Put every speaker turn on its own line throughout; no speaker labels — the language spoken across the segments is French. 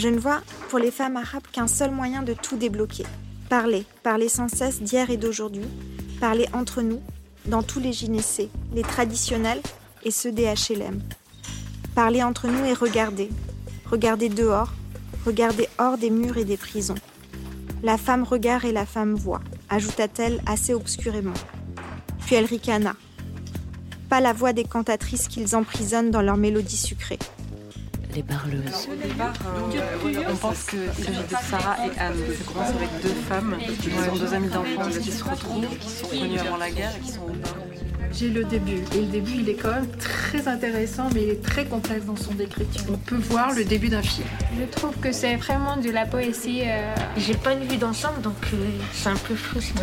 Je ne vois pour les femmes arabes qu'un seul moyen de tout débloquer. Parler, parler sans cesse d'hier et d'aujourd'hui, parler entre nous, dans tous les gynécées, les traditionnels et ceux des HLM. Parler entre nous et regarder, regarder dehors, regarder hors des murs et des prisons. La femme regarde et la femme voit, ajouta-t-elle assez obscurément. Puis elle ricana. Pas la voix des cantatrices qu'ils emprisonnent dans leur mélodie sucrée
les parleuses.
on pense qu'il s'agit de Sarah et Anne. Ça commence avec deux femmes qui sont deux amies d'enfance qui se retrouvent, qui sont connues avant la guerre et qui sont
j'ai le début. Et le début, il est quand même très intéressant, mais il est très complexe dans son écriture. On peut voir le début d'un film.
Je trouve que c'est vraiment de la poésie. Euh... J'ai pas une vue d'ensemble, donc euh, c'est un peu frustrant.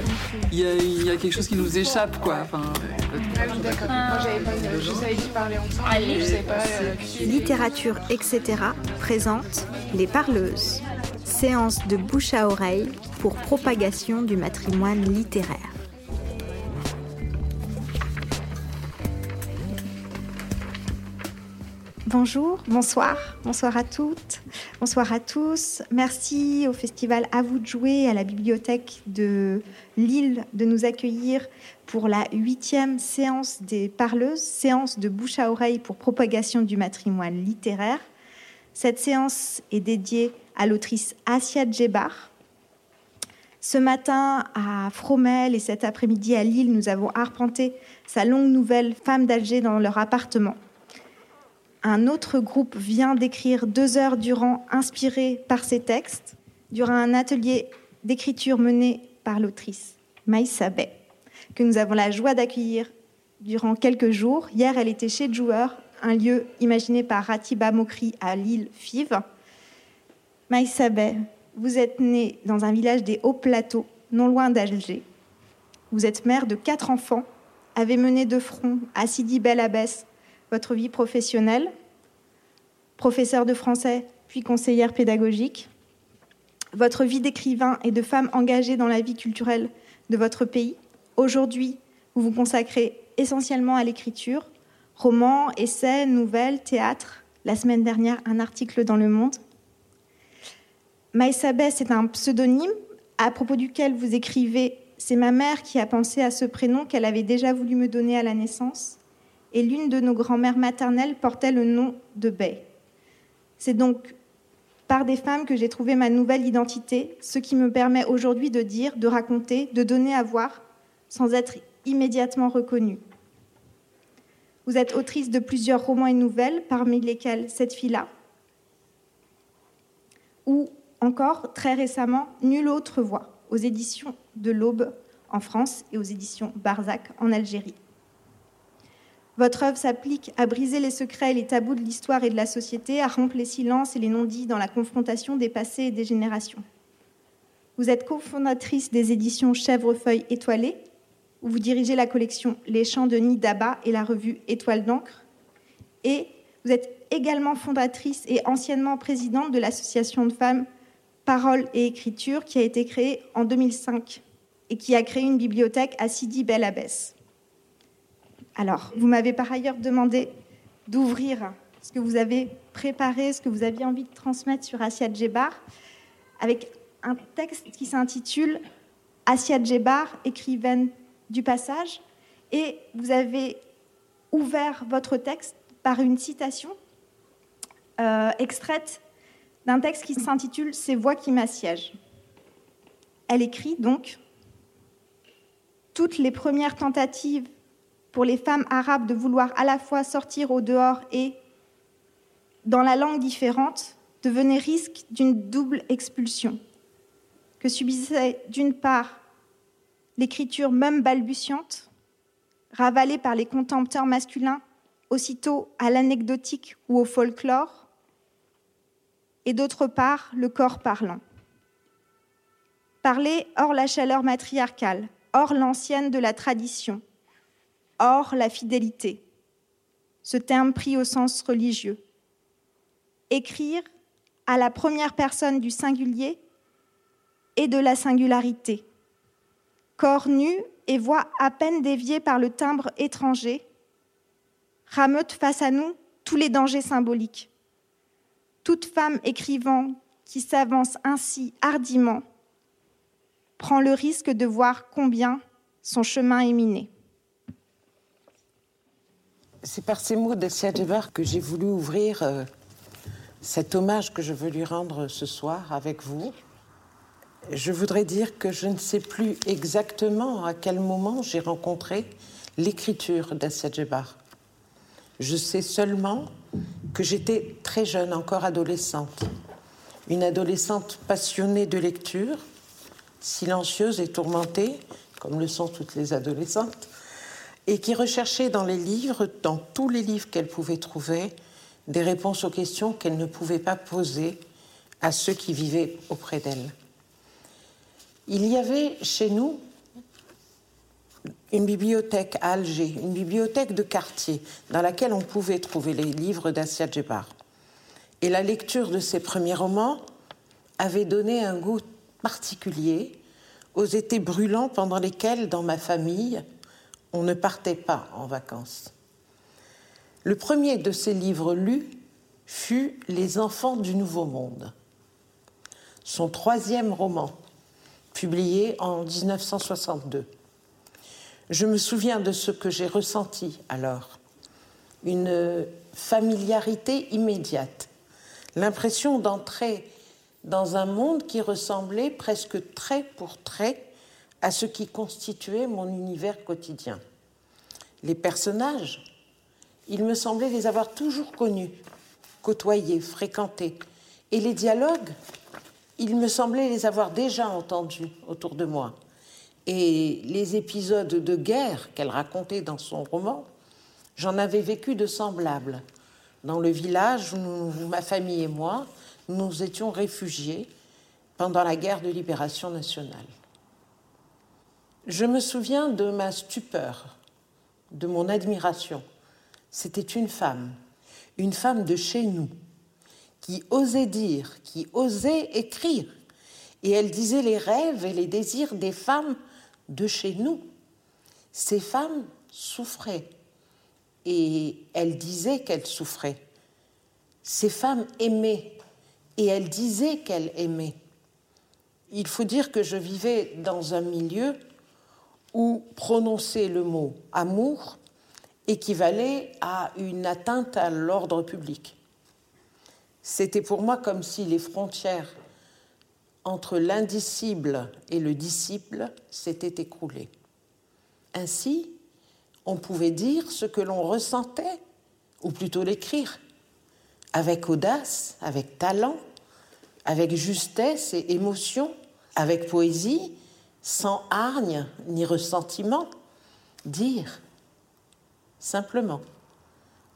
Il y, a, il y, a, quelque chose qui nous échappe, quoi. Enfin,
ah oui, d'accord. Moi, j'avais pas. Je savais qu'ils parlaient ensemble, ah, je savais pas. Euh,
Littérature, etc. présente les parleuses. Séance de bouche à oreille pour propagation du matrimoine littéraire. Bonjour, bonsoir, bonsoir à toutes, bonsoir à tous. Merci au festival À vous de jouer, à la bibliothèque de Lille de nous accueillir pour la huitième séance des parleuses, séance de bouche à oreille pour propagation du matrimoine littéraire. Cette séance est dédiée à l'autrice Asia Djebar. Ce matin à Fromel et cet après-midi à Lille, nous avons arpenté sa longue nouvelle Femme d'Alger dans leur appartement un autre groupe vient d'écrire deux heures durant, inspiré par ces textes, durant un atelier d'écriture mené par l'autrice Maïssa que nous avons la joie d'accueillir durant quelques jours. Hier, elle était chez Joueur, un lieu imaginé par Ratiba Mokri à l'île Five. Maïssa vous êtes née dans un village des Hauts Plateaux, non loin d'Alger. Vous êtes mère de quatre enfants, avez mené de front à Sidi Bel Abbès votre vie professionnelle, professeur de français puis conseillère pédagogique, votre vie d'écrivain et de femme engagée dans la vie culturelle de votre pays. Aujourd'hui, vous vous consacrez essentiellement à l'écriture, romans, essais, nouvelles, théâtre. La semaine dernière, un article dans Le Monde. Maïsa Bess est un pseudonyme à propos duquel vous écrivez C'est ma mère qui a pensé à ce prénom qu'elle avait déjà voulu me donner à la naissance et l'une de nos grand-mères maternelles portait le nom de Bay. C'est donc par des femmes que j'ai trouvé ma nouvelle identité, ce qui me permet aujourd'hui de dire, de raconter, de donner à voir, sans être immédiatement reconnue. Vous êtes autrice de plusieurs romans et nouvelles, parmi lesquels Cette fille-là, ou encore, très récemment, Nulle autre voix, aux éditions de l'Aube en France et aux éditions Barzac en Algérie. Votre œuvre s'applique à briser les secrets et les tabous de l'histoire et de la société, à rompre les silences et les non-dits dans la confrontation des passés et des générations. Vous êtes cofondatrice des éditions Chèvrefeuille étoilée, où vous dirigez la collection Les Chants de Nidaba et la revue Étoile d'encre. Et vous êtes également fondatrice et anciennement présidente de l'association de femmes Parole et Écriture qui a été créée en 2005 et qui a créé une bibliothèque à Sidi Bel Abbès. Alors, vous m'avez par ailleurs demandé d'ouvrir ce que vous avez préparé, ce que vous aviez envie de transmettre sur Asia Djebar, avec un texte qui s'intitule Asia Djebar, écrivaine du passage, et vous avez ouvert votre texte par une citation euh, extraite d'un texte qui s'intitule Ces voix qui m'assiègent. Elle écrit donc Toutes les premières tentatives pour les femmes arabes de vouloir à la fois sortir au dehors et, dans la langue différente, devenait risque d'une double expulsion, que subissait d'une part l'écriture même balbutiante, ravalée par les contempteurs masculins aussitôt à l'anecdotique ou au folklore, et d'autre part le corps parlant. Parler hors la chaleur matriarcale, hors l'ancienne de la tradition, Or, la fidélité, ce terme pris au sens religieux. Écrire à la première personne du singulier et de la singularité. Corps nu et voix à peine déviée par le timbre étranger, rameute face à nous tous les dangers symboliques. Toute femme écrivant qui s'avance ainsi hardiment prend le risque de voir combien son chemin est miné.
C'est par ces mots d'Essia Djebar que j'ai voulu ouvrir euh, cet hommage que je veux lui rendre ce soir avec vous. Je voudrais dire que je ne sais plus exactement à quel moment j'ai rencontré l'écriture d'Essia Djebar. Je sais seulement que j'étais très jeune, encore adolescente. Une adolescente passionnée de lecture, silencieuse et tourmentée, comme le sont toutes les adolescentes, et qui recherchait dans les livres, dans tous les livres qu'elle pouvait trouver, des réponses aux questions qu'elle ne pouvait pas poser à ceux qui vivaient auprès d'elle. Il y avait chez nous une bibliothèque à Alger, une bibliothèque de quartier dans laquelle on pouvait trouver les livres d'Assia Djebar. Et la lecture de ses premiers romans avait donné un goût particulier aux étés brûlants pendant lesquels, dans ma famille, on ne partait pas en vacances. Le premier de ces livres lus fut Les enfants du Nouveau Monde, son troisième roman, publié en 1962. Je me souviens de ce que j'ai ressenti alors, une familiarité immédiate, l'impression d'entrer dans un monde qui ressemblait presque trait pour trait à ce qui constituait mon univers quotidien. Les personnages, il me semblait les avoir toujours connus, côtoyés, fréquentés, et les dialogues, il me semblait les avoir déjà entendus autour de moi. Et les épisodes de guerre qu'elle racontait dans son roman, j'en avais vécu de semblables. Dans le village où ma famille et moi, nous étions réfugiés pendant la guerre de libération nationale. Je me souviens de ma stupeur, de mon admiration. C'était une femme, une femme de chez nous, qui osait dire, qui osait écrire. Et elle disait les rêves et les désirs des femmes de chez nous. Ces femmes souffraient. Et elle disait qu'elles souffraient. Ces femmes aimaient. Et elle disait qu'elle aimait. Il faut dire que je vivais dans un milieu où prononcer le mot amour équivalait à une atteinte à l'ordre public. C'était pour moi comme si les frontières entre l'indicible et le disciple s'étaient écroulées. Ainsi, on pouvait dire ce que l'on ressentait, ou plutôt l'écrire, avec audace, avec talent, avec justesse et émotion, avec poésie, sans hargne ni ressentiment, dire simplement,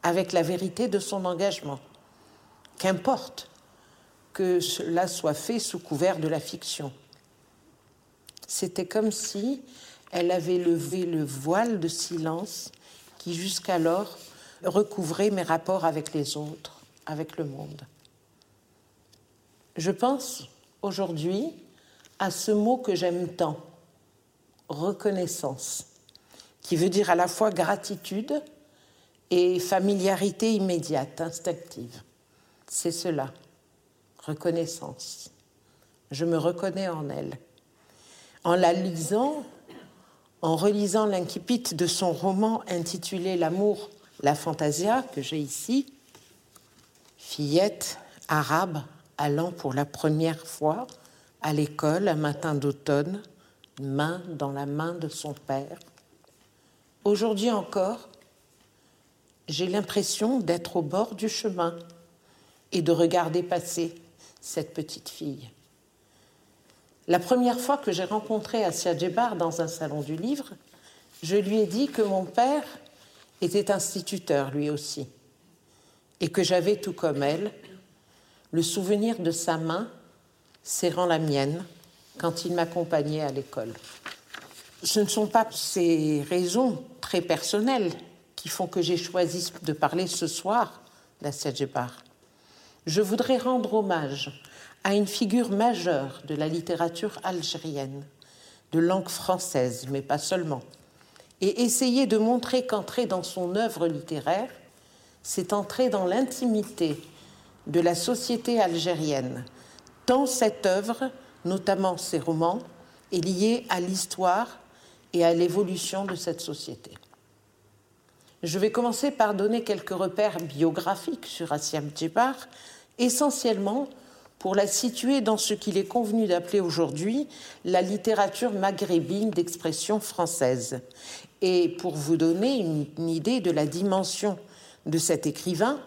avec la vérité de son engagement. Qu'importe que cela soit fait sous couvert de la fiction. C'était comme si elle avait levé le voile de silence qui jusqu'alors recouvrait mes rapports avec les autres, avec le monde. Je pense aujourd'hui à ce mot que j'aime tant, reconnaissance, qui veut dire à la fois gratitude et familiarité immédiate, instinctive. C'est cela, reconnaissance. Je me reconnais en elle. En la lisant, en relisant l'incipit de son roman intitulé L'amour, la fantasia, que j'ai ici, fillette arabe allant pour la première fois à l'école un matin d'automne, main dans la main de son père. Aujourd'hui encore, j'ai l'impression d'être au bord du chemin et de regarder passer cette petite fille. La première fois que j'ai rencontré Asia Djebar dans un salon du livre, je lui ai dit que mon père était instituteur lui aussi, et que j'avais, tout comme elle, le souvenir de sa main serrant la mienne quand il m'accompagnait à l'école. Ce ne sont pas ces raisons très personnelles qui font que j'ai choisi de parler ce soir d'Assia Djebar. Je voudrais rendre hommage à une figure majeure de la littérature algérienne, de langue française, mais pas seulement, et essayer de montrer qu'entrer dans son œuvre littéraire, c'est entrer dans l'intimité de la société algérienne, Tant cette œuvre, notamment ses romans, est liée à l'histoire et à l'évolution de cette société. Je vais commencer par donner quelques repères biographiques sur Asia Djebar, essentiellement pour la situer dans ce qu'il est convenu d'appeler aujourd'hui la littérature maghrébine d'expression française. Et pour vous donner une, idée de la dimension de cet écrivain,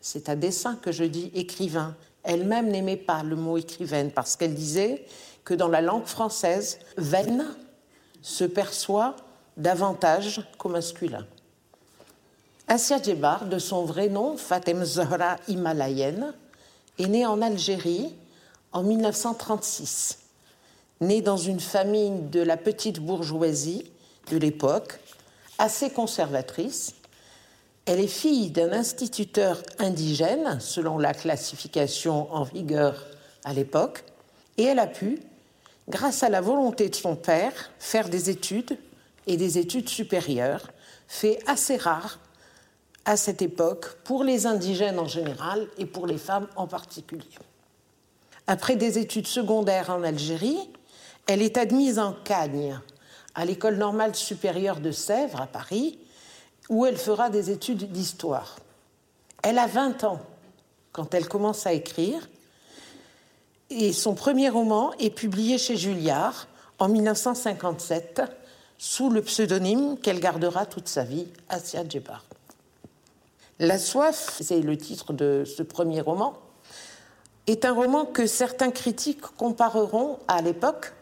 c'est à dessein que je dis écrivain. Elle-même n'aimait pas le mot écrivaine parce qu'elle disait que dans la langue française, veine se perçoit davantage qu'au masculin. Asia Djebar, de son vrai nom, Fatem Zahra Himalayenne, est née en Algérie en 1936. Née dans une famille de la petite bourgeoisie de l'époque, assez conservatrice, elle est fille d'un instituteur indigène, selon la classification en vigueur à l'époque, et elle a pu, grâce à la volonté de son père, faire des études et des études supérieures, fait assez rare à cette époque pour les indigènes en général et pour les femmes en particulier. Après des études secondaires en Algérie, elle est admise en Cagne, à l'école normale supérieure de Sèvres à Paris, où elle fera des études d'histoire. Elle a 20 ans quand elle commence à écrire, et son premier roman est publié chez Julliard en 1957 sous le pseudonyme qu'elle gardera toute sa vie, Asia Djebar. La soif, c'est le titre de ce premier roman, est un roman que certains critiques compareront à l'époque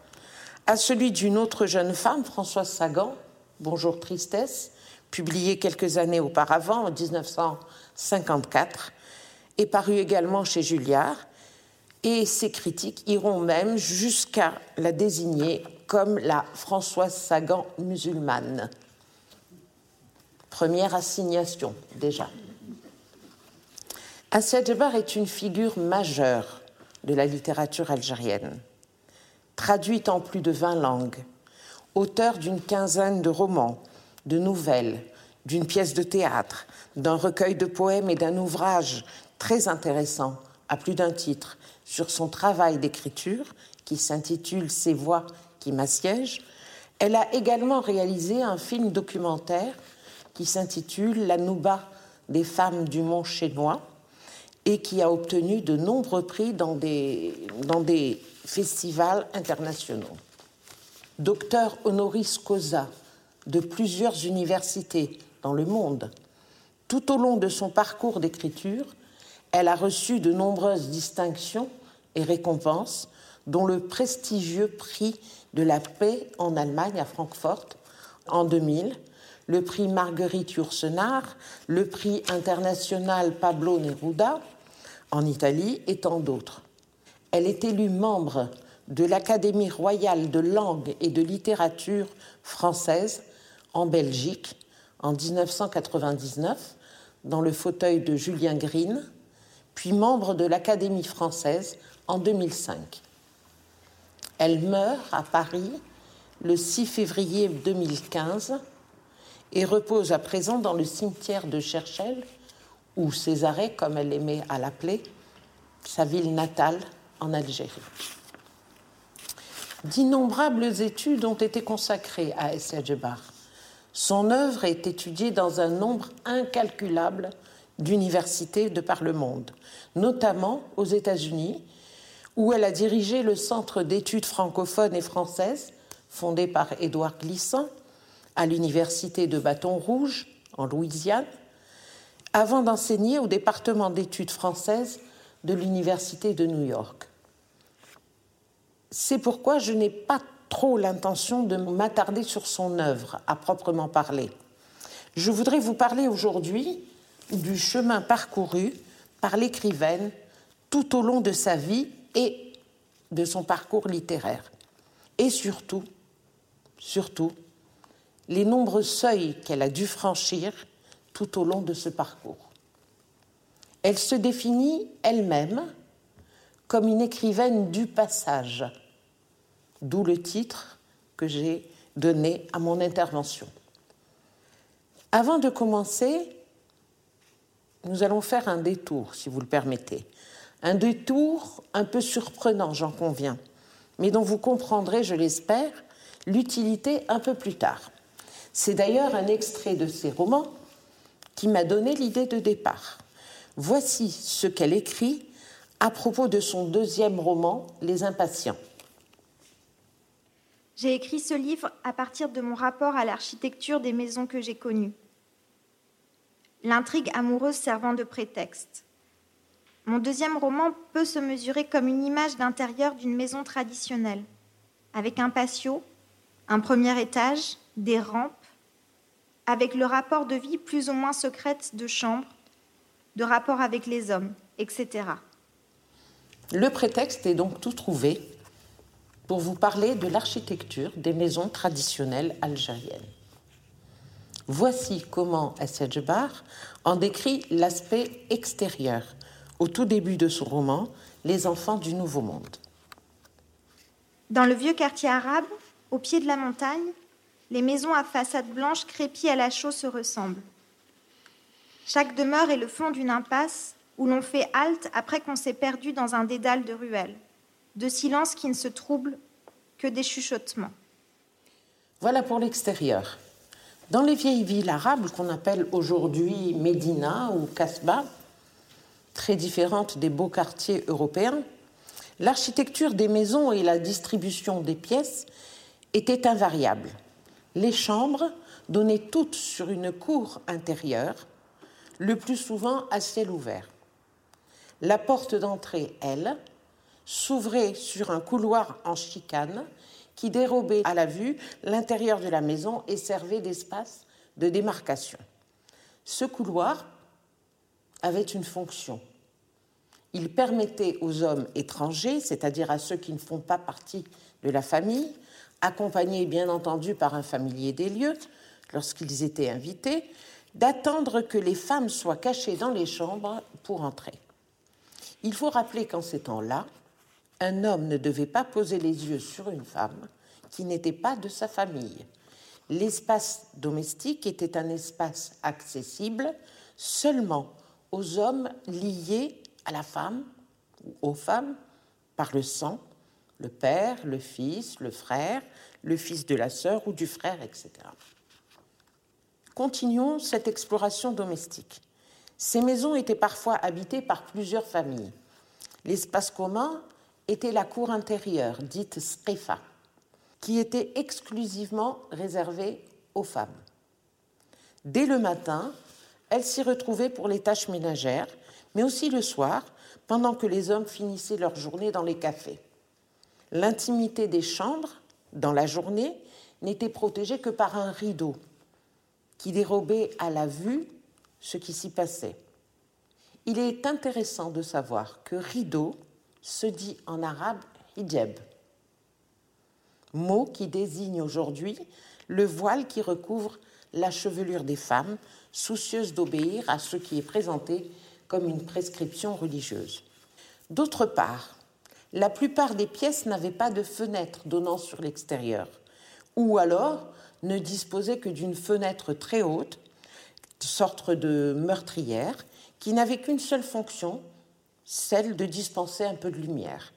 à celui d'une autre jeune femme, Françoise Sagan, Bonjour Tristesse, publié quelques années auparavant, en 1954, et paru également chez Julliard. Et ces critiques iront même jusqu'à la désigner comme la Françoise Sagan musulmane. Première assignation déjà. Assia Djebar est une figure majeure de la littérature algérienne. Traduite en plus de 20 langues, auteur d'une quinzaine de romans, de nouvelles, d'une pièce de théâtre, d'un recueil de poèmes et d'un ouvrage très intéressant, à plus d'un titre, sur son travail d'écriture qui s'intitule Ces voix qui m'assiègent, elle a également réalisé un film documentaire qui s'intitule La Nouba des femmes du Mont Chénois et qui a obtenu de nombreux prix dans des, dans des festivals internationaux. Docteur honoris causa de plusieurs universités dans le monde, tout au long de son parcours d'écriture, elle a reçu de nombreuses distinctions et récompenses, dont le prestigieux prix de la paix en Allemagne à Francfort en 2000, le prix Marguerite Yourcenar, le prix international Pablo Neruda en Italie et tant d'autres. Elle est élue membre de l'Académie royale de langue et de littérature française en Belgique en 1999 dans le fauteuil de Julien Green, puis membre de l'Académie française en 2005. Elle meurt à Paris le 6 février 2015 et repose à présent dans le cimetière de Cherchel, ou Césarée, comme elle aimait à l'appeler, sa ville natale en Algérie. D'innombrables études ont été consacrées à Essia Djebar. Son œuvre est étudiée dans un nombre incalculable d'universités de par le monde, notamment aux États-Unis, où elle a dirigé le Centre d'études francophones et françaises, fondé par Édouard Glissant, à l'Université de Bâton Rouge, en Louisiane, avant d'enseigner au département d'études françaises de l'Université de New York. C'est pourquoi je n'ai pas trop l'intention de m'attarder sur son œuvre à proprement parler. Je voudrais vous parler aujourd'hui du chemin parcouru par l'écrivaine tout au long de sa vie et de son parcours littéraire. Et surtout, surtout, les nombreux seuils qu'elle a dû franchir tout au long de ce parcours. Elle se définit elle-même comme une écrivaine du passage, d'où le titre que j'ai donné à mon intervention. Avant de commencer, nous allons faire un détour, si vous le permettez, Un détour un peu surprenant, j'en conviens, mais dont vous comprendrez, je l'espère, l'utilité un peu plus tard. C'est d'ailleurs un extrait de ces romans qui m'a donné l'idée de départ. Voici ce qu'elle écrit à propos de son deuxième roman, Les Impatients.
J'ai écrit ce livre à partir de mon rapport à l'architecture des maisons que j'ai connues. L'intrigue amoureuse servant de prétexte. Mon deuxième roman peut se mesurer comme une image d'intérieur d'une maison traditionnelle, avec un patio, un premier étage, des rampes, avec le rapport de vie plus ou moins secrète de chambres, de rapport avec les hommes, etc.
Le prétexte est donc tout trouvé pour vous parler de l'architecture des maisons traditionnelles algériennes. Voici comment Essedjebar en décrit l'aspect extérieur au tout début de son roman Les enfants du Nouveau Monde.
Dans le vieux quartier arabe, au pied de la montagne, les maisons à façade blanche crépient à la chaux se ressemblent. Chaque demeure est le fond d'une impasse où l'on fait halte après qu'on s'est perdu dans un dédale de ruelles, de silence qui ne se trouble que des chuchotements.
Voilà pour l'extérieur. Dans les vieilles villes arabes qu'on appelle aujourd'hui Médina ou Kasbah, très différentes des beaux quartiers européens, l'architecture des maisons et la distribution des pièces étaient invariables. Les chambres donnaient toutes sur une cour intérieure, le plus souvent à ciel ouvert. La porte d'entrée, elle, s'ouvrait sur un couloir en chicane qui dérobait à la vue l'intérieur de la maison et servait d'espace de démarcation. Ce couloir avait une fonction. Il permettait aux hommes étrangers, c'est-à-dire à ceux qui ne font pas partie de la famille, accompagnés bien entendu par un familier des lieux, lorsqu'ils étaient invités, d'attendre que les femmes soient cachées dans les chambres pour entrer. Il faut rappeler qu'en ces temps-là, un homme ne devait pas poser les yeux sur une femme qui n'était pas de sa famille. L'espace domestique était un espace accessible seulement aux hommes liés à la femme ou aux femmes par le sang, le père, le fils, le frère, le fils de la sœur ou du frère, etc. Continuons cette exploration domestique. Ces maisons étaient parfois habitées par plusieurs familles. L'espace commun était la cour intérieure, dite Srefa, qui était exclusivement réservée aux femmes. Dès le matin, elles s'y retrouvaient pour les tâches ménagères, mais aussi le soir, pendant que les hommes finissaient leur journée dans les cafés. L'intimité des chambres, dans la journée, n'était protégée que par un rideau qui dérobait à la vue ce qui s'y passait. Il est intéressant de savoir que rideau se dit en arabe hijab, mot qui désigne aujourd'hui le voile qui recouvre la chevelure des femmes, soucieuses d'obéir à ce qui est présenté comme une prescription religieuse. D'autre part, la plupart des pièces n'avaient pas de fenêtre donnant sur l'extérieur, ou alors ne disposaient que d'une fenêtre très haute, sorte de meurtrière, qui n'avait qu'une seule fonction, celle de dispenser un peu de lumière.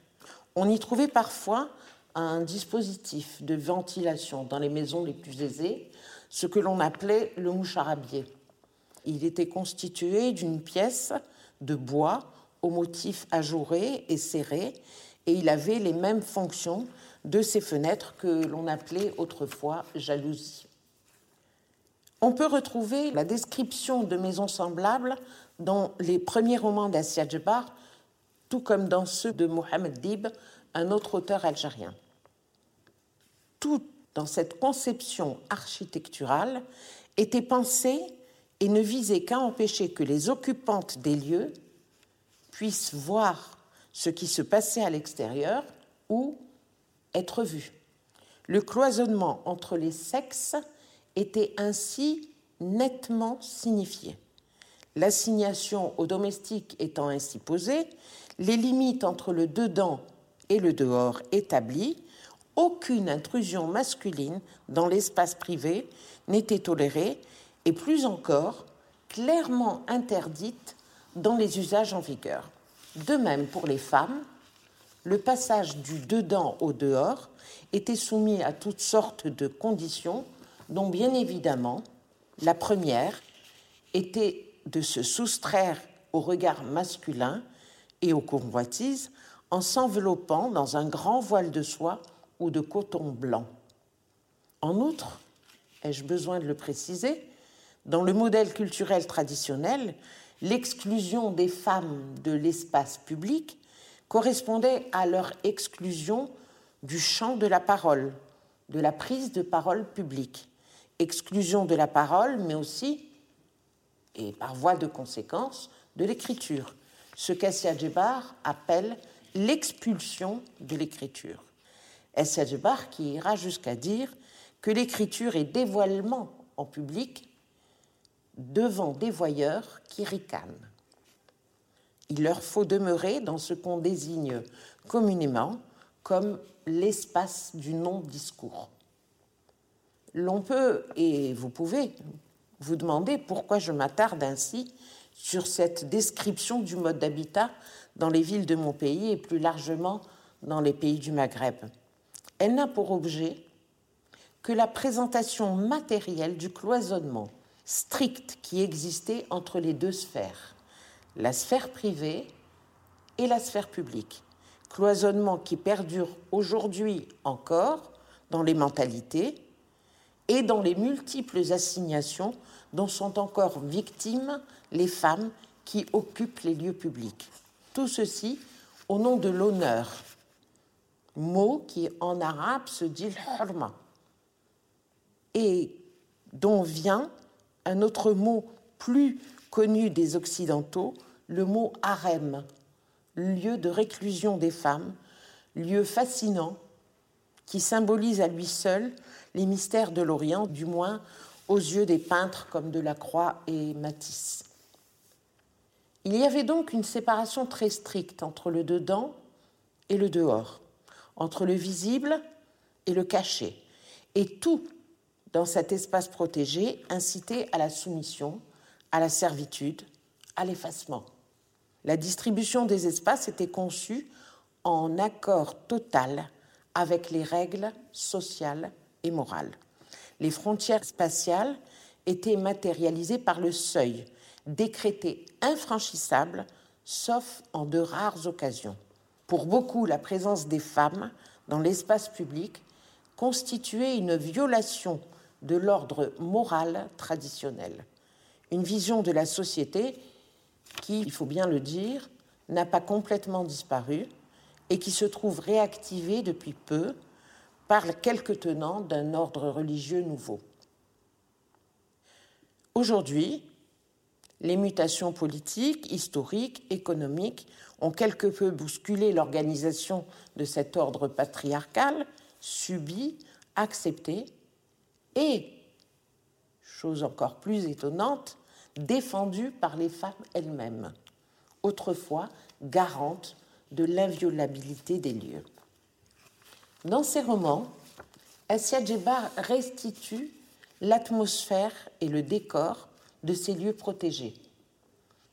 On y trouvait parfois un dispositif de ventilation dans les maisons les plus aisées, ce que l'on appelait le moucharabier. Il était constitué d'une pièce de bois au motif ajouré et serré, et il avait les mêmes fonctions de ces fenêtres que l'on appelait autrefois jalousies. On peut retrouver la description de maisons semblables dans les premiers romans d'Assia Djebar, tout comme dans ceux de Mohamed Dib, un autre auteur algérien. Tout dans cette conception architecturale était pensé et ne visait qu'à empêcher que les occupantes des lieux puissent voir ce qui se passait à l'extérieur ou être vues. Le cloisonnement entre les sexes était ainsi nettement signifié. L'assignation aux domestiques étant ainsi posée, les limites entre le dedans et le dehors établies, aucune intrusion masculine dans l'espace privé n'était tolérée et plus encore clairement interdite dans les usages en vigueur. De même, pour les femmes, le passage du dedans au dehors était soumis à toutes sortes de conditions, dont bien évidemment la première était de se soustraire au regard masculin et aux convoitises en s'enveloppant dans un grand voile de soie ou de coton blanc. En outre, ai-je besoin de le préciser, dans le modèle culturel traditionnel, l'exclusion des femmes de l'espace public correspondait à leur exclusion du champ de la parole, de la prise de parole publique. Exclusion de la parole, mais aussi, et par voie de conséquence, de l'écriture, ce qu'Essia appelle l'expulsion de l'écriture. Essia qui ira jusqu'à dire que l'écriture est dévoilement en public devant des voyeurs qui ricanent. Il leur faut demeurer dans ce qu'on désigne communément comme l'espace du non-discours. L'on peut, et vous pouvez, vous demander pourquoi je m'attarde ainsi sur cette description du mode d'habitat dans les villes de mon pays et plus largement dans les pays du Maghreb. Elle n'a pour objet que la présentation matérielle du cloisonnement strict qui existait entre les deux sphères, la sphère privée et la sphère publique. Cloisonnement qui perdure aujourd'hui encore dans les mentalités et dans les multiples assignations dont sont encore victimes les femmes qui occupent les lieux publics. Tout ceci au nom de l'honneur, mot qui en arabe se dit hurma, et dont vient un autre mot plus connu des Occidentaux, le mot harem, lieu de réclusion des femmes, lieu fascinant qui symbolise à lui seul les mystères de l'Orient, du moins aux yeux des peintres comme Delacroix et Matisse. Il y avait donc une séparation très stricte entre le dedans et le dehors, entre le visible et le caché, et tout dans cet espace protégé incitait à la soumission, à la servitude, à l'effacement. La distribution des espaces était conçue en accord total avec les règles sociales et morales. Les frontières spatiales étaient matérialisées par le seuil, décrété infranchissable, sauf en de rares occasions. Pour beaucoup, la présence des femmes dans l'espace public constituait une violation de l'ordre moral traditionnel, une vision de la société qui, il faut bien le dire, n'a pas complètement disparu et qui se trouve réactivée depuis peu par quelques tenants d'un ordre religieux nouveau. Aujourd'hui, les mutations politiques, historiques, économiques ont quelque peu bousculé l'organisation de cet ordre patriarcal, subi, accepté, et, chose encore plus étonnante, défendu par les femmes elles-mêmes, autrefois garantes de l'inviolabilité des lieux. Dans ses romans, Assia Djebar restitue l'atmosphère et le décor de ces lieux protégés.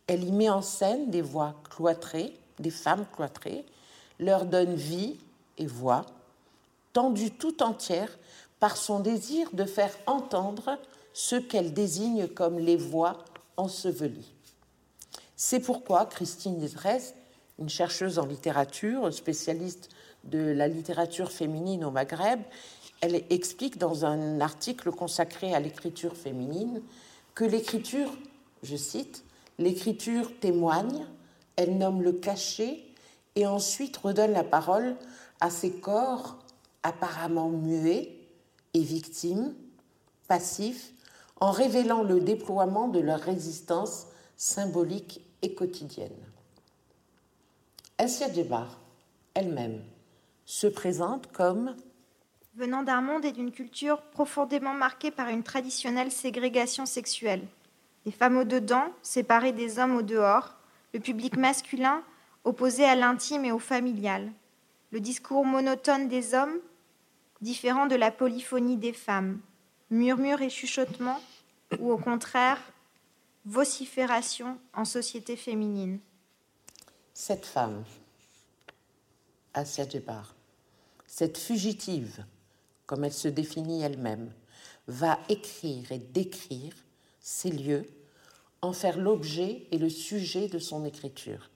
Elle y met en scène des voix cloîtrées, des femmes cloîtrées, leur donne vie et voix, tendues tout entières par son désir de faire entendre ce qu'elle désigne comme les voix ensevelies. C'est pourquoi Christine Desrest, une chercheuse en littérature, spécialiste de la littérature féminine au Maghreb, elle explique dans un article consacré à l'écriture féminine que l'écriture, je cite, l'écriture témoigne, elle nomme le cachet et ensuite redonne la parole à ces corps apparemment muets et victimes, passifs, en révélant le déploiement de leur résistance symbolique et quotidienne. Assia Djebar, elle-même, se présente comme
venant d'un monde et d'une culture profondément marqués par une traditionnelle ségrégation sexuelle. Les femmes au dedans, séparées des hommes au dehors, le public masculin opposé à l'intime et au familial, le discours monotone des hommes différent de la polyphonie des femmes, murmure et chuchotement, ou au contraire, vocifération en société féminine.
Cette femme, Asia Djebar, cette fugitive, comme elle se définit elle-même, va écrire et décrire ces lieux, en faire l'objet et le sujet de son écriture.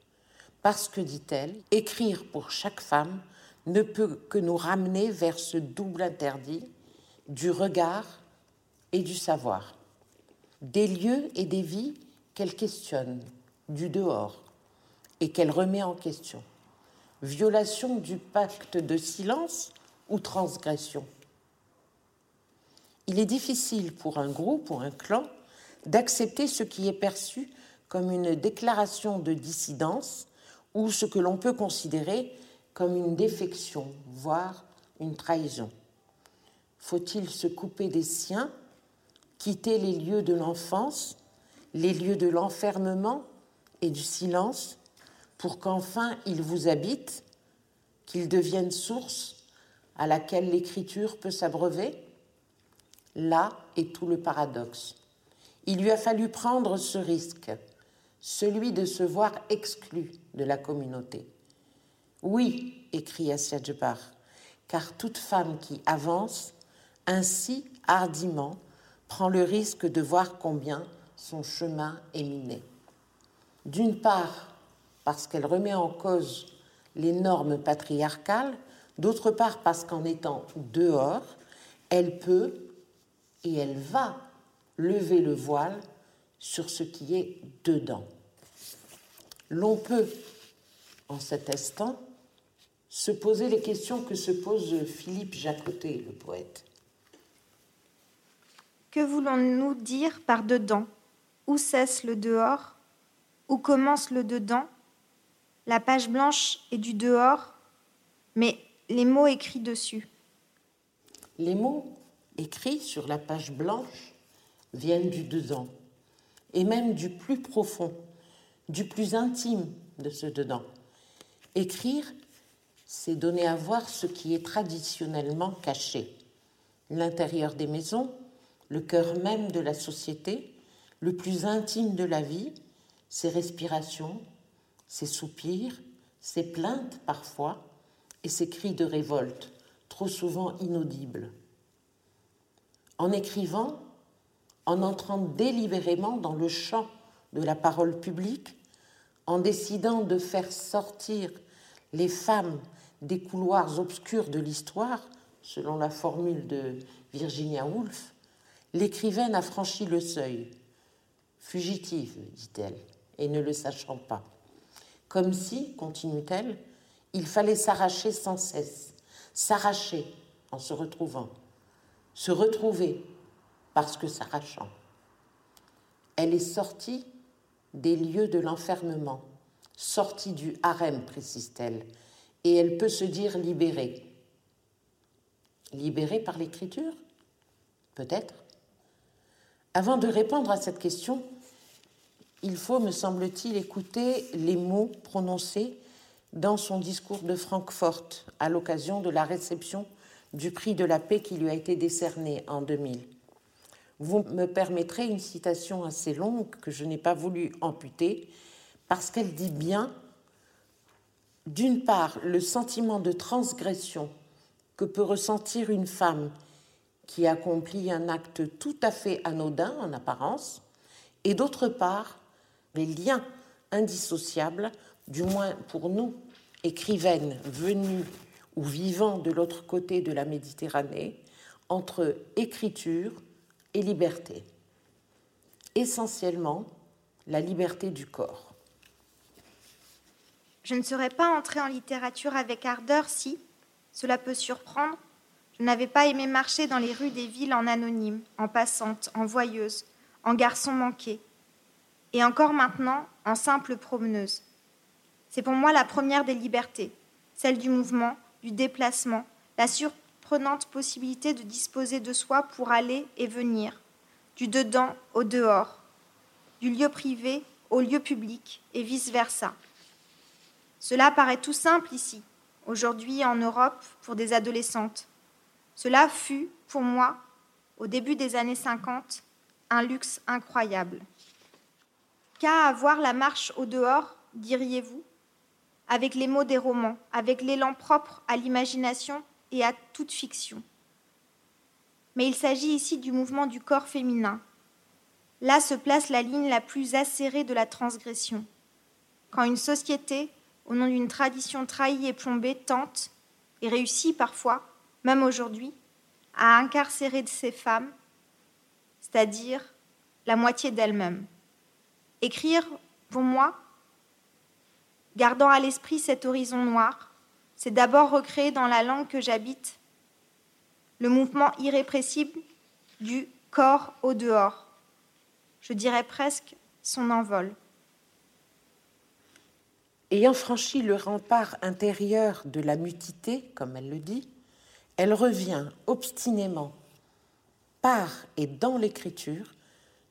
Parce que, dit-elle, écrire pour chaque femme ne peut que nous ramener vers ce double interdit du regard et du savoir, des lieux et des vies qu'elle questionne du dehors et qu'elle remet en question. Violation du pacte de silence ou transgression. Il est difficile pour un groupe ou un clan d'accepter ce qui est perçu comme une déclaration de dissidence ou ce que l'on peut considérer comme une défection, voire une trahison. Faut-il se couper des siens, quitter les lieux de l'enfance, les lieux de l'enfermement et du silence, pour qu'enfin ils vous habitent, qu'ils deviennent source à laquelle l'écriture peut s'abreuver Là est tout le paradoxe. Il lui a fallu prendre ce risque, celui de se voir exclu de la communauté. Oui, écrit Djebar, car toute femme qui avance ainsi hardiment prend le risque de voir combien son chemin est miné. D'une part, parce qu'elle remet en cause les normes patriarcales, d'autre part parce qu'en étant dehors, elle peut et elle va lever le voile sur ce qui est dedans. L'on peut, en cet instant, se poser les questions que se pose Philippe Jacotet, le poète.
Que voulons-nous dire par dedans? Où cesse le dehors? Où commence le dedans? La page blanche est du dehors, mais les mots écrits dessus.
Les mots écrits sur la page blanche viennent du dedans, et même du plus profond, du plus intime de ce dedans. Écrire, c'est donner à voir ce qui est traditionnellement caché. L'intérieur des maisons, le cœur même de la société, le plus intime de la vie, ses respirations, ses soupirs, ses plaintes parfois, et ses cris de révolte, trop souvent inaudibles. En écrivant, en entrant délibérément dans le champ de la parole publique, en décidant de faire sortir les femmes des couloirs obscurs de l'histoire, selon la formule de Virginia Woolf, l'écrivaine a franchi le seuil. Fugitive, dit-elle, et ne le sachant pas. Comme si, continue-t-elle, il fallait s'arracher sans cesse, s'arracher en se retrouvant, se retrouver parce que s'arrachant. Elle est sortie des lieux de l'enfermement, sortie du harem, précise-t-elle, et elle peut se dire libérée. Libérée par l'écriture? Peut-être. Avant de répondre à cette question, il faut, me semble-t-il, écouter les mots prononcés dans son discours de Francfort à l'occasion de la réception du prix de la paix qui lui a été décerné en 2000. Vous me permettrez une citation assez longue que je n'ai pas voulu amputer parce qu'elle dit bien, d'une part, le sentiment de transgression que peut ressentir une femme qui accomplit un acte tout à fait anodin en apparence, et d'autre part, les liens indissociables, du moins pour nous, écrivaines venues ou vivant de l'autre côté de la Méditerranée, entre écriture et liberté. Essentiellement, la liberté du corps.
Je ne serais pas entrée en littérature avec ardeur si, cela peut surprendre, je n'avais pas aimé marcher dans les rues des villes en anonyme, en passante, en voyeuse, en garçon manqué, et encore maintenant en simple promeneuse. C'est pour moi la première des libertés, celle du mouvement, du déplacement, la surprenante possibilité de disposer de soi pour aller et venir, du dedans au dehors, du lieu privé au lieu public et vice-versa. Cela paraît tout simple ici, aujourd'hui en Europe, pour des adolescentes. Cela fut, pour moi, au début des années 50, un luxe incroyable. Qu'à avoir la marche au dehors, diriez-vous? Avec les mots des romans, avec l'élan propre à l'imagination et à toute fiction. Mais il s'agit ici du mouvement du corps féminin. Là se place la ligne la plus acérée de la transgression. Quand une société, au nom d'une tradition trahie et plombée, tente, et réussit parfois, même aujourd'hui, à incarcérer ces femmes, c'est-à-dire la moitié d'elles-mêmes. Écrire, pour moi, gardant à l'esprit cet horizon noir, c'est d'abord recréer dans la langue que j'habite le mouvement irrépressible du corps au dehors, je dirais presque son envol.
Ayant franchi le rempart intérieur de la mutité, comme elle le dit, elle revient obstinément par et dans l'écriture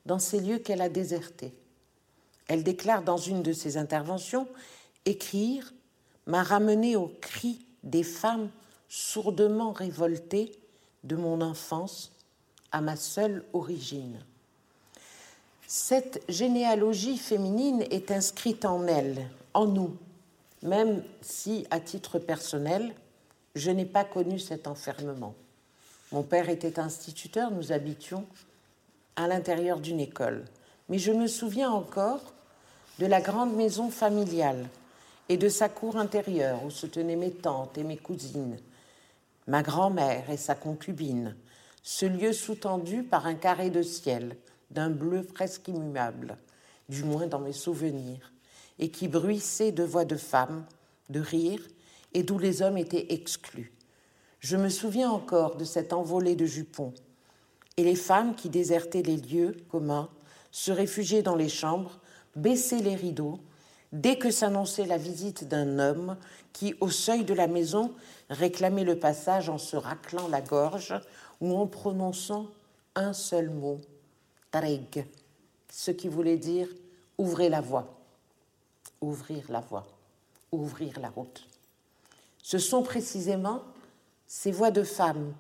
dans ces lieux qu'elle a désertés. Elle déclare dans une de ses interventions Écrire m'a ramené au cri des femmes sourdement révoltées de mon enfance à ma seule origine. Cette généalogie féminine est inscrite en elle, en nous, même si, à titre personnel, je n'ai pas connu cet enfermement. Mon père était instituteur, nous habitions à l'intérieur d'une école. Mais je me souviens encore de la grande maison familiale et de sa cour intérieure où se tenaient mes tantes et mes cousines, ma grand-mère et sa concubine, ce lieu sous-tendu par un carré de ciel d'un bleu presque immuable, du moins dans mes souvenirs, et qui bruissait de voix de femmes, de rires, et d'où les hommes étaient exclus. Je me souviens encore de cette envolée de jupons, et les femmes qui désertaient les lieux communs, se réfugiaient dans les chambres, baissaient les rideaux, dès que s'annonçait la visite d'un homme qui, au seuil de la maison, réclamait le passage en se raclant la gorge ou en prononçant un seul mot, tareg, ce qui voulait dire ouvrez la voie, ouvrir la voie, ouvrir la route. Ce sont précisément ces voix de femmes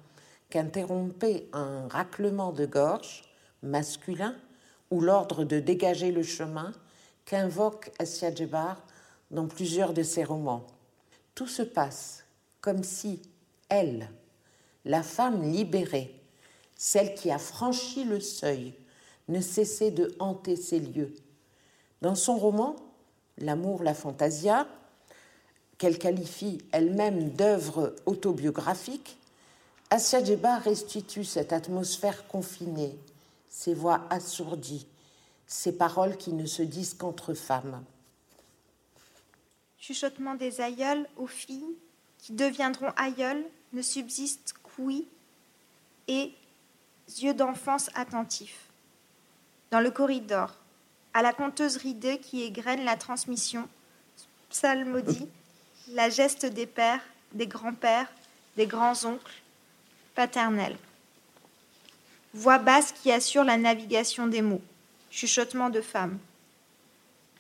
qu'interrompait un raclement de gorge masculin ou l'ordre de dégager le chemin qu'invoque Assia Djebar dans plusieurs de ses romans. Tout se passe comme si elle, la femme libérée, celle qui a franchi le seuil, ne cessait de hanter ces lieux. Dans son roman, L'amour, la fantasia, qu'elle qualifie elle-même d'œuvre autobiographique, Assia Djeba restitue cette atmosphère confinée, ces voix assourdies, ces paroles qui ne se disent qu'entre femmes.
Chuchotement des aïeuls aux filles qui deviendront aïeules ne subsistent qu'ouïe et yeux d'enfance attentifs. Dans le corridor, à la conteuse ridée qui égrène la transmission, psalmodie, la geste des pères, des grands-pères, des grands-oncles, paternels. Voix basse qui assure la navigation des mots, chuchotement de femmes.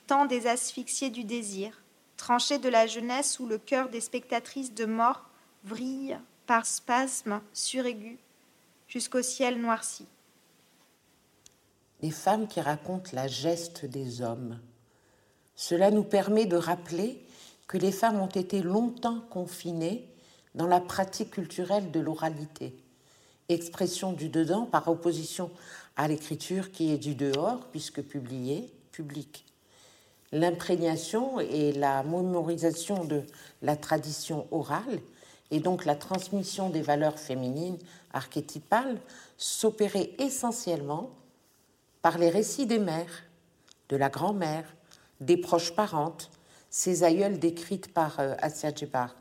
Temps des asphyxiés du désir, tranchées de la jeunesse où le cœur des spectatrices de mort vrille par spasmes suraigus jusqu'au ciel noirci.
Des femmes qui racontent la geste des hommes. Cela nous permet de rappeler que les femmes ont été longtemps confinées dans la pratique culturelle de l'oralité, expression du dedans par opposition à l'écriture qui est du dehors, puisque publiée, publique. L'imprégnation et la mémorisation de la tradition orale, et donc la transmission des valeurs féminines archétypales, s'opérait essentiellement par les récits des mères, de la grand-mère, des proches parentes, ces aïeules décrites par euh, Assia Djebar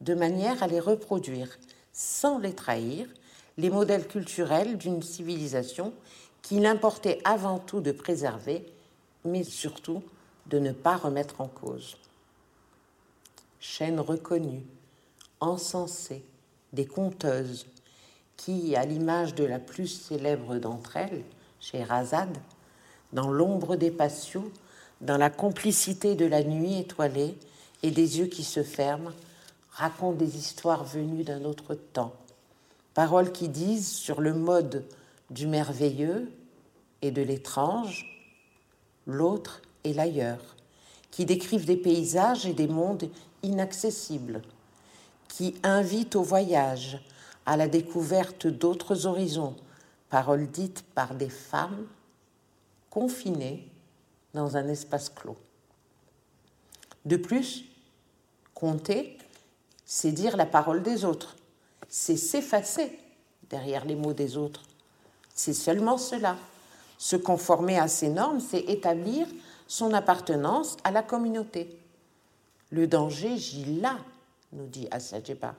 de manière à les reproduire, sans les trahir, les modèles culturels d'une civilisation qu'il importait avant tout de préserver, mais surtout de ne pas remettre en cause. Chaîne reconnue, encensée, des conteuses, qui, à l'image de la plus célèbre d'entre elles, chez Razad, dans l'ombre des patios, dans la complicité de la nuit étoilée et des yeux qui se ferment, raconte des histoires venues d'un autre temps. Paroles qui disent sur le mode du merveilleux et de l'étrange, l'autre et l'ailleurs, qui décrivent des paysages et des mondes inaccessibles, qui invitent au voyage, à la découverte d'autres horizons, paroles dites par des femmes confinées dans un espace clos. De plus, compter, c'est dire la parole des autres, c'est s'effacer derrière les mots des autres. C'est seulement cela. Se conformer à ces normes, c'est établir son appartenance à la communauté. Le danger gît là, nous dit Assajebar.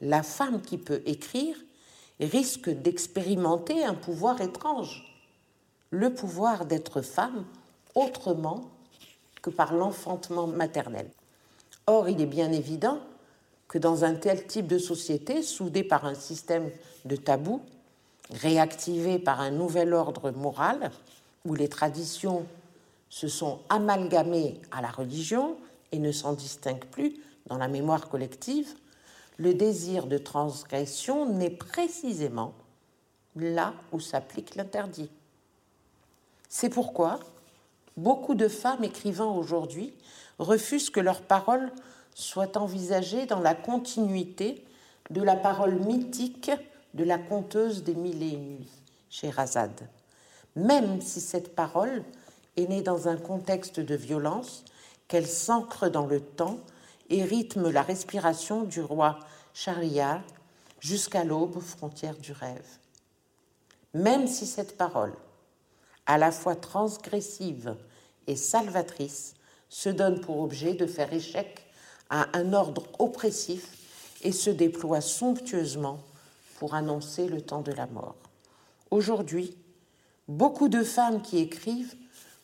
La femme qui peut écrire risque d'expérimenter un pouvoir étrange, le pouvoir d'être femme autrement que par l'enfantement maternel. Or, il est bien évident que dans un tel type de société, soudée par un système de tabous, réactivée par un nouvel ordre moral, où les traditions se sont amalgamées à la religion et ne s'en distinguent plus dans la mémoire collective, le désir de transgression n'est précisément là où s'applique l'interdit. C'est pourquoi beaucoup de femmes écrivant aujourd'hui refusent que leurs paroles soient envisagées dans la continuité de la parole mythique de la conteuse des mille et une nuits, Sherazade. Même si cette parole est née dans un contexte de violence, qu'elle s'ancre dans le temps et rythme la respiration du roi Shahriar jusqu'à l'aube frontière du rêve. Même si cette parole, à la fois transgressive et salvatrice, se donne pour objet de faire échec à un ordre oppressif et se déploie somptueusement pour annoncer le temps de la mort. Aujourd'hui, beaucoup de femmes qui écrivent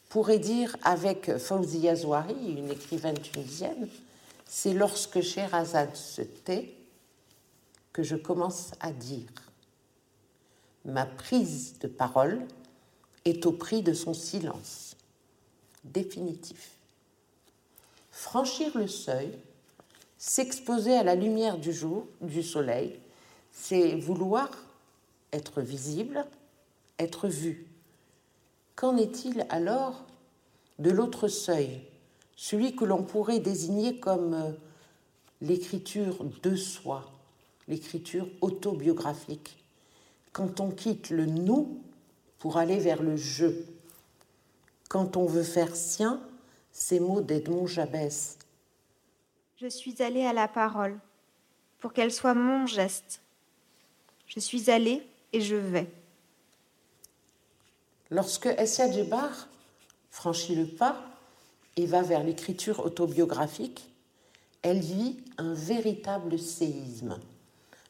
pourraient dire avec Fawzi Zouari, une écrivaine tunisienne, c'est lorsque Sherazade se tait que je commence à dire. Ma prise de parole est au prix de son silence définitif. Franchir le seuil, s'exposer à la lumière du jour, du soleil, c'est vouloir être visible, être vu. Qu'en est-il alors de l'autre seuil, celui que l'on pourrait désigner comme euh, l'écriture de soi, l'écriture autobiographique, quand on quitte le nous pour aller vers le je, quand on veut faire sien ces mots d'Edmond Jabès.
Je suis allée à la parole pour qu'elle soit mon geste. Je suis allée et je vais.
Lorsque Essia Djebar franchit le pas et va vers l'écriture autobiographique, elle vit un véritable séisme,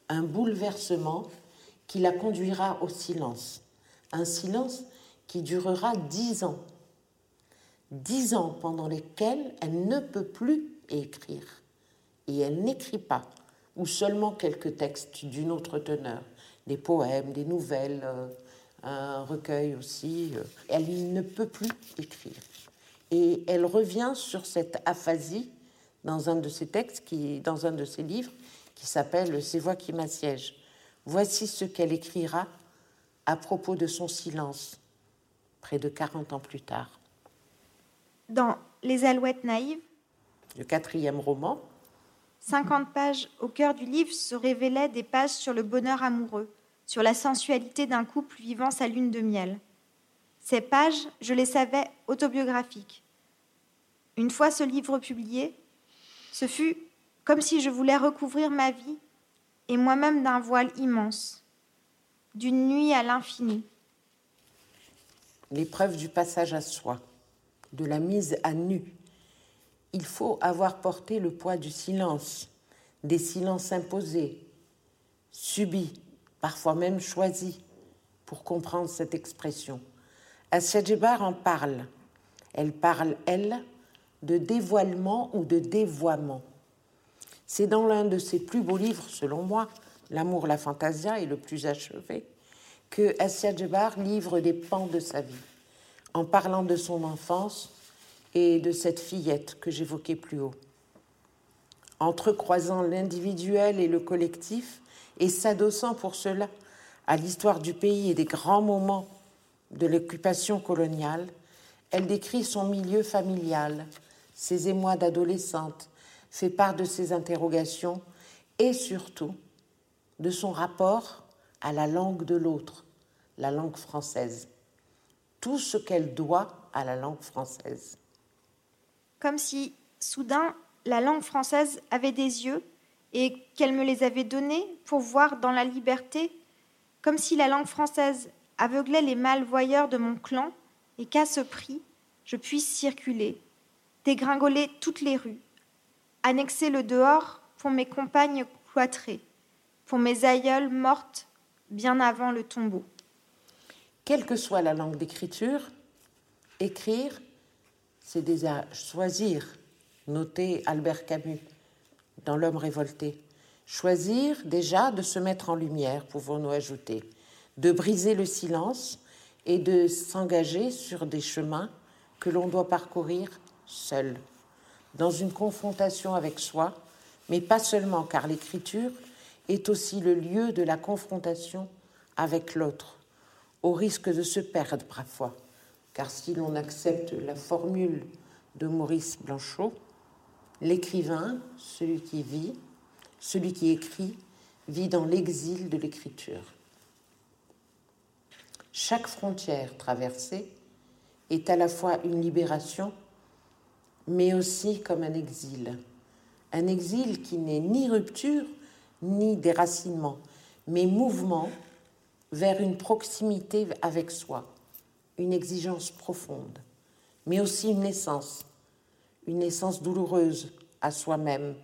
un bouleversement qui la conduira au silence, un silence qui durera dix ans, dix ans pendant lesquels elle ne peut plus écrire, et elle n'écrit pas, ou seulement quelques textes d'une autre teneur, des poèmes, des nouvelles, euh, un recueil aussi. Euh. Elle ne peut plus écrire. Et elle revient sur cette aphasie dans un de ses textes, qui, dans un de ses livres, qui s'appelle Ces voix qui m'assiègent. Voici ce qu'elle écrira à propos de son silence, près de 40 ans plus tard.
Dans Les Alouettes naïves,
le quatrième roman,
50 pages au cœur du livre se révélaient des pages sur le bonheur amoureux, sur la sensualité d'un couple vivant sa lune de miel. Ces pages, je les savais autobiographiques. Une fois ce livre publié, ce fut comme si je voulais recouvrir ma vie et moi-même d'un voile immense, d'une nuit à l'infini.
L'épreuve du passage à soi, de la mise à nu. Il faut avoir porté le poids du silence, des silences imposés, subis, parfois même choisis, pour comprendre cette expression. Assia en parle. Elle parle, elle, de dévoilement ou de dévoiement. C'est dans l'un de ses plus beaux livres, selon moi, L'amour, la fantasia est le plus achevé, que Assia Djebar livre des pans de sa vie, en parlant de son enfance et de cette fillette que j'évoquais plus haut. Entrecroisant l'individuel et le collectif et s'adossant pour cela à l'histoire du pays et des grands moments de l'occupation coloniale, elle décrit son milieu familial, ses émois d'adolescente, fait part de ses interrogations et surtout de son rapport à la langue de l'autre, la langue française. Tout ce qu'elle doit à la langue française.
Comme si, soudain, la langue française avait des yeux et qu'elle me les avait donnés pour voir dans la liberté, comme si la langue française aveuglait les malvoyeurs de mon clan et qu'à ce prix, je puisse circuler, dégringoler toutes les rues, annexer le dehors pour mes compagnes cloîtrées, pour mes aïeules mortes bien avant le tombeau.
Quelle que soit la langue d'écriture, écrire, c'est déjà choisir, notait Albert Camus dans L'homme révolté. Choisir déjà de se mettre en lumière, pouvons-nous ajouter, de briser le silence et de s'engager sur des chemins que l'on doit parcourir seul, dans une confrontation avec soi, mais pas seulement car l'écriture est aussi le lieu de la confrontation avec l'autre, au risque de se perdre parfois, car si l'on accepte la formule de Maurice Blanchot, l'écrivain, celui qui vit, celui qui écrit, vit dans l'exil de l'écriture. Chaque frontière traversée est à la fois une libération, mais aussi comme un exil. Un exil qui n'est ni rupture, ni déracinement, mais mouvement vers une proximité avec soi, une exigence profonde, mais aussi une naissance, une naissance douloureuse à soi-même,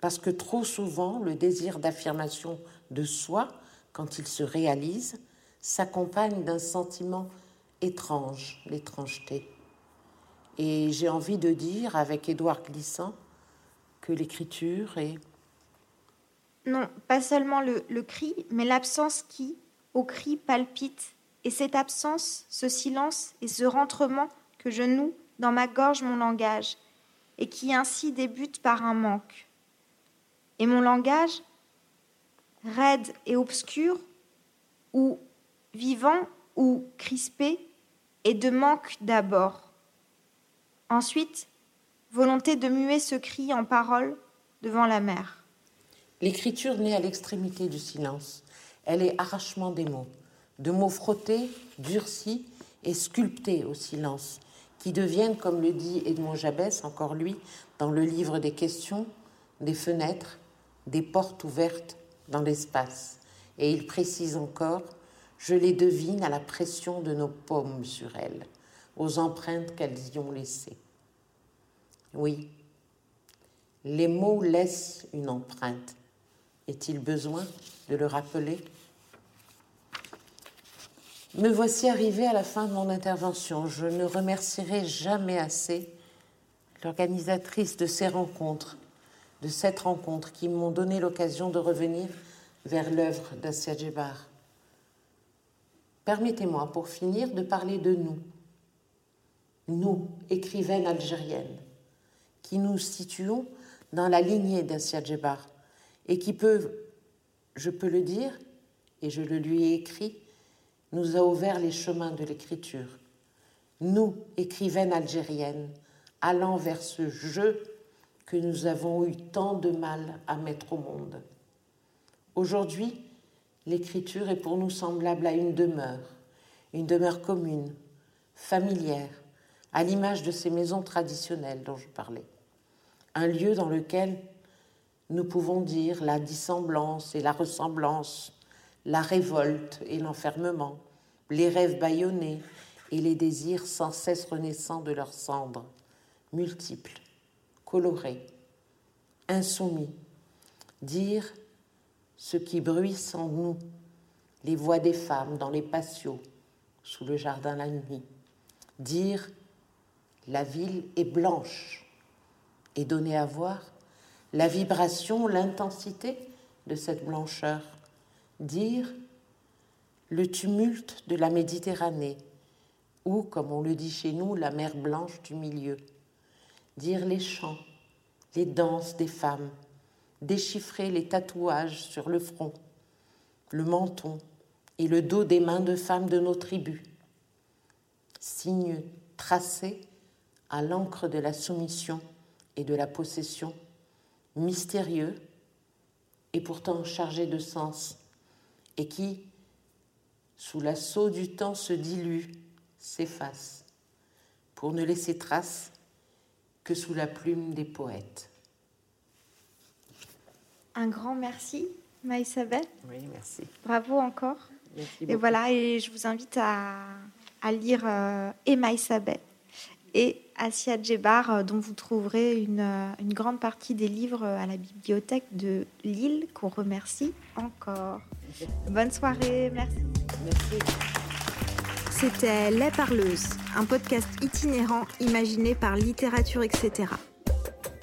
parce que trop souvent le désir d'affirmation de soi, quand il se réalise, s'accompagne d'un sentiment étrange, l'étrangeté. Et j'ai envie de dire avec Édouard Glissant que l'écriture est
non, pas seulement le, le cri, mais l'absence qui, au cri, palpite, et cette absence, ce silence et ce rentrement que je noue dans ma gorge mon langage, et qui ainsi débute par un manque. Et mon langage, raide et obscur, ou vivant ou crispé, est de manque d'abord. Ensuite, volonté de muer ce cri en parole devant la mer.
L'écriture naît à l'extrémité du silence. Elle est arrachement des mots, de mots frottés, durcis et sculptés au silence, qui deviennent, comme le dit Edmond Jabès, encore lui, dans le livre des questions, des fenêtres, des portes ouvertes dans l'espace. Et il précise encore, je les devine à la pression de nos paumes sur elles, aux empreintes qu'elles y ont laissées. Oui, les mots laissent une empreinte, est-il besoin de le rappeler? Me voici arrivé à la fin de mon intervention. Je ne remercierai jamais assez l'organisatrice de ces rencontres, de cette rencontre qui m'ont donné l'occasion de revenir vers l'œuvre d'Assia Djebar. Permettez-moi, pour finir, de parler de nous, nous, écrivaines algériennes, qui nous situons dans la lignée d'Assia Djebar, et qui peut, je peux le dire, et je le lui ai écrit, nous a ouvert les chemins de l'écriture. Nous, écrivaines algériennes, allant vers ce jeu que nous avons eu tant de mal à mettre au monde. Aujourd'hui, l'écriture est pour nous semblable à une demeure, une demeure commune, familière, à l'image de ces maisons traditionnelles dont je parlais. Un lieu dans lequel nous pouvons dire la dissemblance et la ressemblance, la révolte et l'enfermement, les rêves bâillonnés et les désirs sans cesse renaissants de leurs cendres, multiples, colorés, insoumis, dire ce qui bruisse en nous, les voix des femmes dans les patios, sous le jardin la nuit, dire la ville est blanche et donner à voir la vibration, l'intensité de cette blancheur, dire le tumulte de la Méditerranée, ou, comme on le dit chez nous, la mer blanche du milieu, dire les chants, les danses des femmes, déchiffrer les tatouages sur le front, le menton et le dos des mains de femmes de nos tribus, signes tracés à l'encre de la soumission et de la possession, mystérieux et pourtant chargé de sens, et qui, sous l'assaut du temps, se dilue, s'efface, pour ne laisser trace que sous la plume des poètes.
Un grand merci, Maïsabel.
Oui, merci.
Bravo encore.
Merci
Et voilà, et je vous invite à, à lire euh, et Maïsabel et Asia Djebar, euh, dont vous trouverez une, euh, une grande partie des livres à la bibliothèque de Lille, qu'on remercie encore. Bonne soirée, merci.
Merci.
C'était Les Parleuses, un podcast itinérant imaginé par Littérature, etc.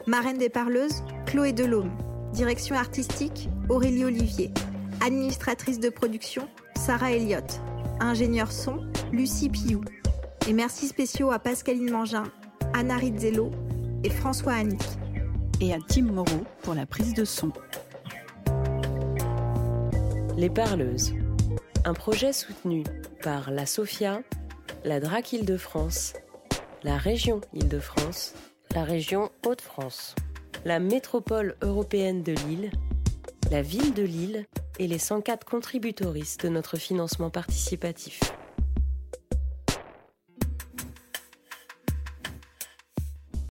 Marraine des Parleuses, Chloé Delhomme. Direction artistique, Aurélie Olivier. Administratrice de production, Sarah Elliott. Ingénieur son, Lucie Piou. Et merci spéciaux à Pascaline Mangin, Anna Rizzello et François Annick.
Et à Tim Moreau pour la prise de son. Les Parleuses. Un projet soutenu par la SOFIA, la DRAC Île-de-France, la région Île-de-France, la région Hauts-de-France, la métropole européenne de Lille, la ville de Lille et les 104 contributoristes de notre financement participatif.